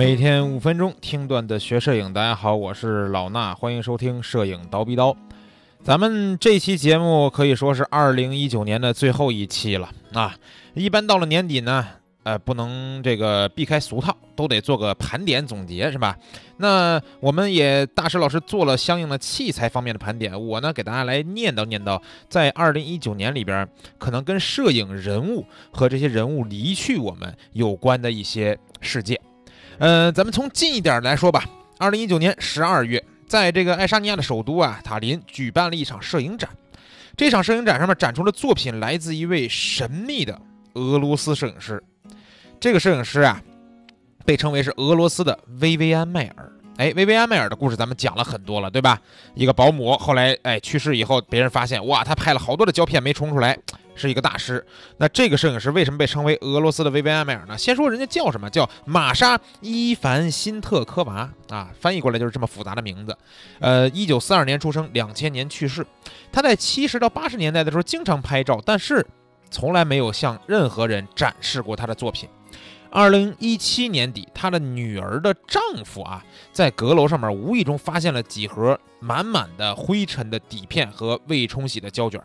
每天五分钟听段子学摄影，大家好，我是老衲，欢迎收听摄影刀逼刀。咱们这期节目可以说是二零一九年的最后一期了啊！一般到了年底呢，呃，不能这个避开俗套，都得做个盘点总结，是吧？那我们也大师老师做了相应的器材方面的盘点，我呢给大家来念叨念叨，在二零一九年里边，可能跟摄影人物和这些人物离去我们有关的一些事件。呃，咱们从近一点来说吧。二零一九年十二月，在这个爱沙尼亚的首都啊塔林举办了一场摄影展。这场摄影展上面展出的作品来自一位神秘的俄罗斯摄影师。这个摄影师啊，被称为是俄罗斯的薇薇安·迈尔。哎，薇薇安·迈尔的故事咱们讲了很多了，对吧？一个保姆后来哎去世以后，别人发现哇，他拍了好多的胶片没冲出来。是一个大师。那这个摄影师为什么被称为俄罗斯的薇薇安·梅尔呢？先说人家叫什么，叫玛莎·伊凡辛特科娃啊，翻译过来就是这么复杂的名字。呃，一九四二年出生，两千年去世。他在七十到八十年代的时候经常拍照，但是从来没有向任何人展示过他的作品。二零一七年底，他的女儿的丈夫啊，在阁楼上面无意中发现了几盒满满的灰尘的底片和未冲洗的胶卷。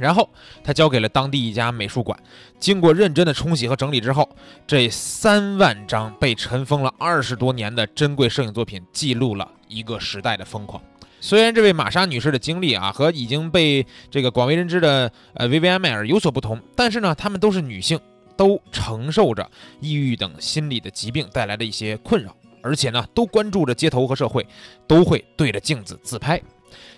然后他交给了当地一家美术馆，经过认真的冲洗和整理之后，这三万张被尘封了二十多年的珍贵摄影作品，记录了一个时代的疯狂。虽然这位玛莎女士的经历啊和已经被这个广为人知的呃薇薇安·迈尔有所不同，但是呢，她们都是女性，都承受着抑郁等心理的疾病带来的一些困扰，而且呢，都关注着街头和社会，都会对着镜子自拍。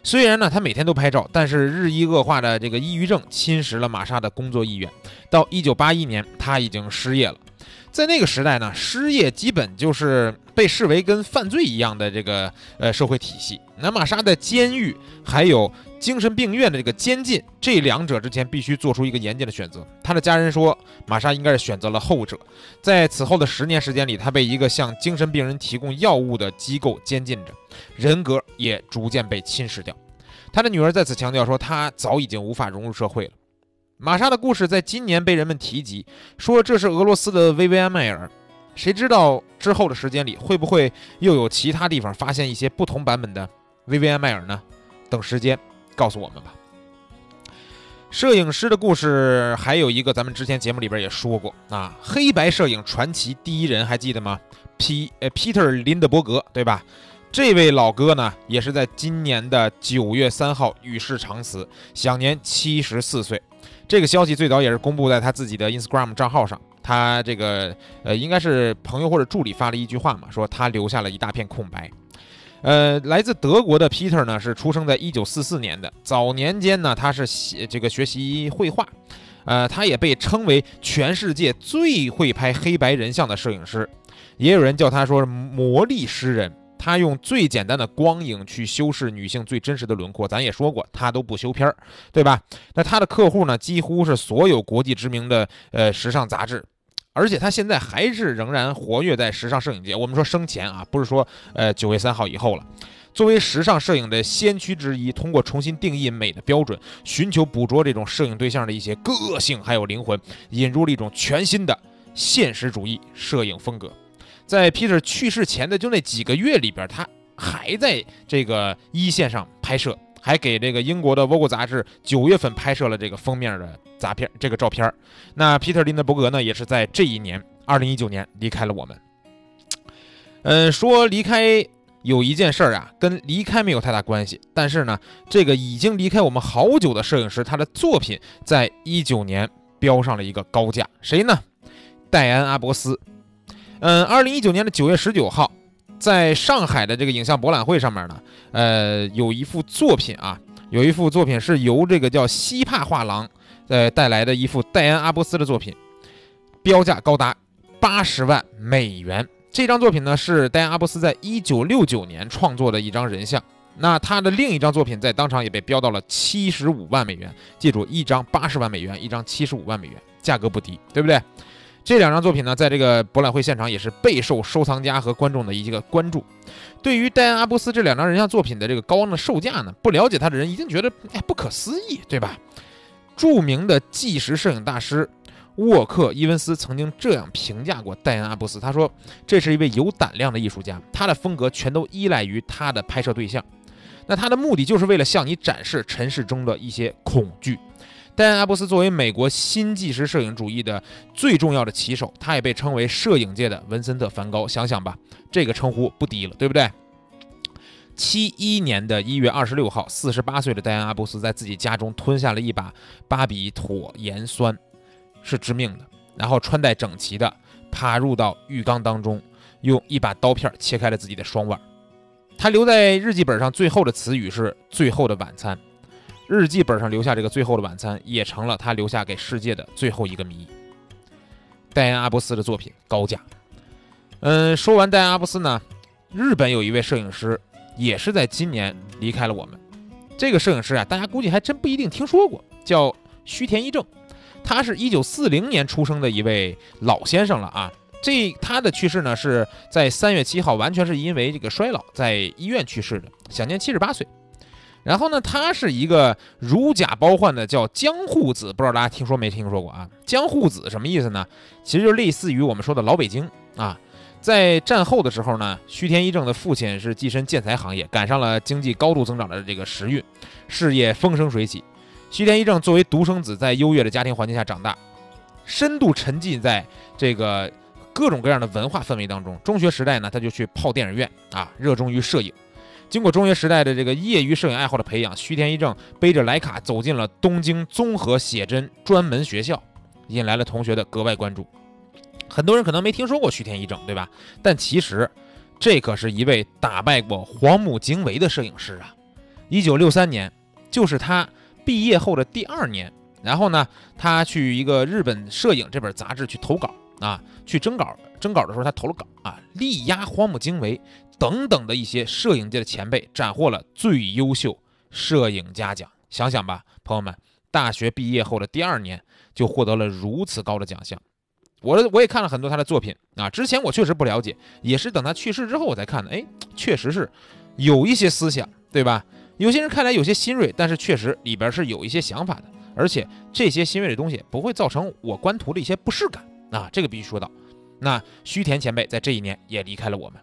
虽然呢，他每天都拍照，但是日益恶化的这个抑郁症侵蚀了玛莎的工作意愿。到一九八一年，他已经失业了。在那个时代呢，失业基本就是被视为跟犯罪一样的这个呃社会体系。那玛莎的监狱还有。精神病院的这个监禁，这两者之前必须做出一个严谨的选择。他的家人说，玛莎应该是选择了后者。在此后的十年时间里，他被一个向精神病人提供药物的机构监禁着，人格也逐渐被侵蚀掉。他的女儿在此强调说，他早已经无法融入社会了。玛莎的故事在今年被人们提及，说这是俄罗斯的薇薇安·迈尔。谁知道之后的时间里，会不会又有其他地方发现一些不同版本的薇薇安·迈尔呢？等时间。告诉我们吧。摄影师的故事还有一个，咱们之前节目里边也说过啊，黑白摄影传奇第一人还记得吗？P 呃，Peter 林德伯格，对吧？这位老哥呢，也是在今年的九月三号与世长辞，享年七十四岁。这个消息最早也是公布在他自己的 Instagram 账号上，他这个呃，应该是朋友或者助理发了一句话嘛，说他留下了一大片空白。呃，来自德国的 Peter 呢，是出生在一九四四年的。早年间呢，他是写这个学习绘画，呃，他也被称为全世界最会拍黑白人像的摄影师，也有人叫他说是魔力诗人。他用最简单的光影去修饰女性最真实的轮廓，咱也说过，他都不修片儿，对吧？那他的客户呢，几乎是所有国际知名的呃时尚杂志。而且他现在还是仍然活跃在时尚摄影界。我们说生前啊，不是说呃九月三号以后了。作为时尚摄影的先驱之一，通过重新定义美的标准，寻求捕捉这种摄影对象的一些个性还有灵魂，引入了一种全新的现实主义摄影风格。在 Peter 去世前的就那几个月里边，他还在这个一线上拍摄。还给这个英国的《Vogue》杂志九月份拍摄了这个封面的杂片，这个照片。那皮特·林德伯格呢，也是在这一年，二零一九年离开了我们。嗯，说离开有一件事儿啊，跟离开没有太大关系，但是呢，这个已经离开我们好久的摄影师，他的作品在一九年标上了一个高价。谁呢？戴安·阿伯斯。嗯，二零一九年的九月十九号。在上海的这个影像博览会上面呢，呃，有一幅作品啊，有一幅作品是由这个叫西帕画廊，呃带来的一幅戴安·阿波斯的作品，标价高达八十万美元。这张作品呢是戴安·阿波斯在一九六九年创作的一张人像。那他的另一张作品在当场也被标到了七十五万美元。记住，一张八十万美元，一张七十五万美元，价格不低，对不对？这两张作品呢，在这个博览会现场也是备受收藏家和观众的一个关注。对于戴安·阿布斯这两张人像作品的这个高昂的售价呢，不了解他的人一定觉得哎不可思议，对吧？著名的纪实摄影大师沃克·伊文斯曾经这样评价过戴恩·阿布斯，他说：“这是一位有胆量的艺术家，他的风格全都依赖于他的拍摄对象。那他的目的就是为了向你展示尘世中的一些恐惧。”戴安·阿布斯作为美国新纪实摄影主义的最重要的旗手，他也被称为摄影界的文森特·梵高。想想吧，这个称呼不低了，对不对？七一年的一月二十六号，四十八岁的戴安·阿布斯在自己家中吞下了一把巴比妥盐酸。是致命的，然后穿戴整齐的爬入到浴缸当中，用一把刀片切开了自己的双腕。他留在日记本上最后的词语是“最后的晚餐”。日记本上留下这个“最后的晚餐”，也成了他留下给世界的最后一个谜。戴安·阿布斯的作品高价。嗯，说完戴安·阿布斯呢，日本有一位摄影师也是在今年离开了我们。这个摄影师啊，大家估计还真不一定听说过，叫须田一正。他是一九四零年出生的一位老先生了啊，这他的去世呢是在三月七号，完全是因为这个衰老在医院去世的，享年七十八岁。然后呢，他是一个如假包换的叫江户子，不知道大家听说没听说过啊？江户子什么意思呢？其实就类似于我们说的老北京啊。在战后的时候呢，须田一正的父亲是跻身建材行业，赶上了经济高度增长的这个时运，事业风生水起。须田一正作为独生子，在优越的家庭环境下长大，深度沉浸在这个各种各样的文化氛围当中。中学时代呢，他就去泡电影院啊，热衷于摄影。经过中学时代的这个业余摄影爱好的培养，须田一正背着徕卡走进了东京综合写真专门学校，引来了同学的格外关注。很多人可能没听说过须田一正，对吧？但其实，这可是一位打败过荒木经惟的摄影师啊！一九六三年，就是他。毕业后的第二年，然后呢，他去一个日本摄影这本杂志去投稿啊，去征稿。征稿的时候，他投了稿啊，力压荒木经惟等等的一些摄影界的前辈，斩获了最优秀摄影家奖。想想吧，朋友们，大学毕业后的第二年就获得了如此高的奖项。我我也看了很多他的作品啊，之前我确实不了解，也是等他去世之后我才看的。哎，确实是有一些思想，对吧？有些人看来有些新锐，但是确实里边是有一些想法的，而且这些新锐的东西不会造成我观图的一些不适感啊，这个必须说到。那须田前辈在这一年也离开了我们。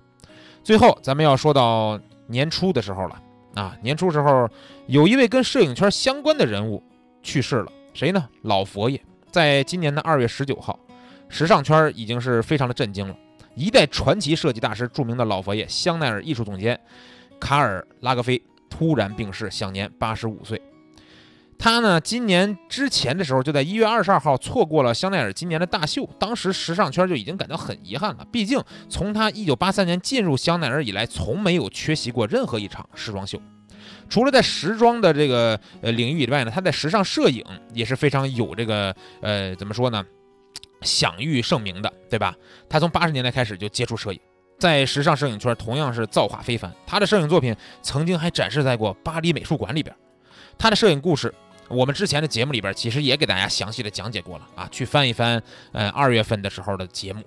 最后，咱们要说到年初的时候了啊，年初时候有一位跟摄影圈相关的人物去世了，谁呢？老佛爷，在今年的二月十九号，时尚圈已经是非常的震惊了，一代传奇设计大师，著名的老佛爷香奈儿艺术总监卡尔拉格菲。突然病逝，享年八十五岁。他呢，今年之前的时候，就在一月二十二号错过了香奈儿今年的大秀。当时时尚圈就已经感到很遗憾了，毕竟从他一九八三年进入香奈儿以来，从没有缺席过任何一场时装秀。除了在时装的这个呃领域以外呢，他在时尚摄影也是非常有这个呃怎么说呢，享誉盛名的，对吧？他从八十年代开始就接触摄影。在时尚摄影圈同样是造化非凡，他的摄影作品曾经还展示在过巴黎美术馆里边。他的摄影故事，我们之前的节目里边其实也给大家详细的讲解过了啊，去翻一翻，呃，二月份的时候的节目。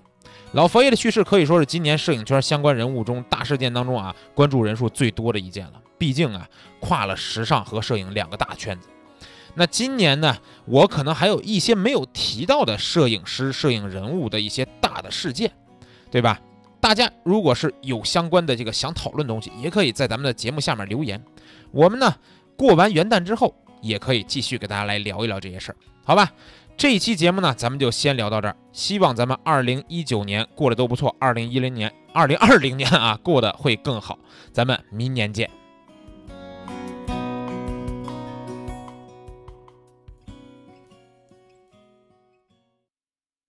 老佛爷的去世可以说是今年摄影圈相关人物中大事件当中啊，关注人数最多的一件了。毕竟啊，跨了时尚和摄影两个大圈子。那今年呢，我可能还有一些没有提到的摄影师、摄影人物的一些大的事件，对吧？大家如果是有相关的这个想讨论东西，也可以在咱们的节目下面留言。我们呢过完元旦之后，也可以继续给大家来聊一聊这些事儿，好吧？这一期节目呢，咱们就先聊到这儿。希望咱们二零一九年过得都不错，二零一零年、二零二零年啊过得会更好。咱们明年见。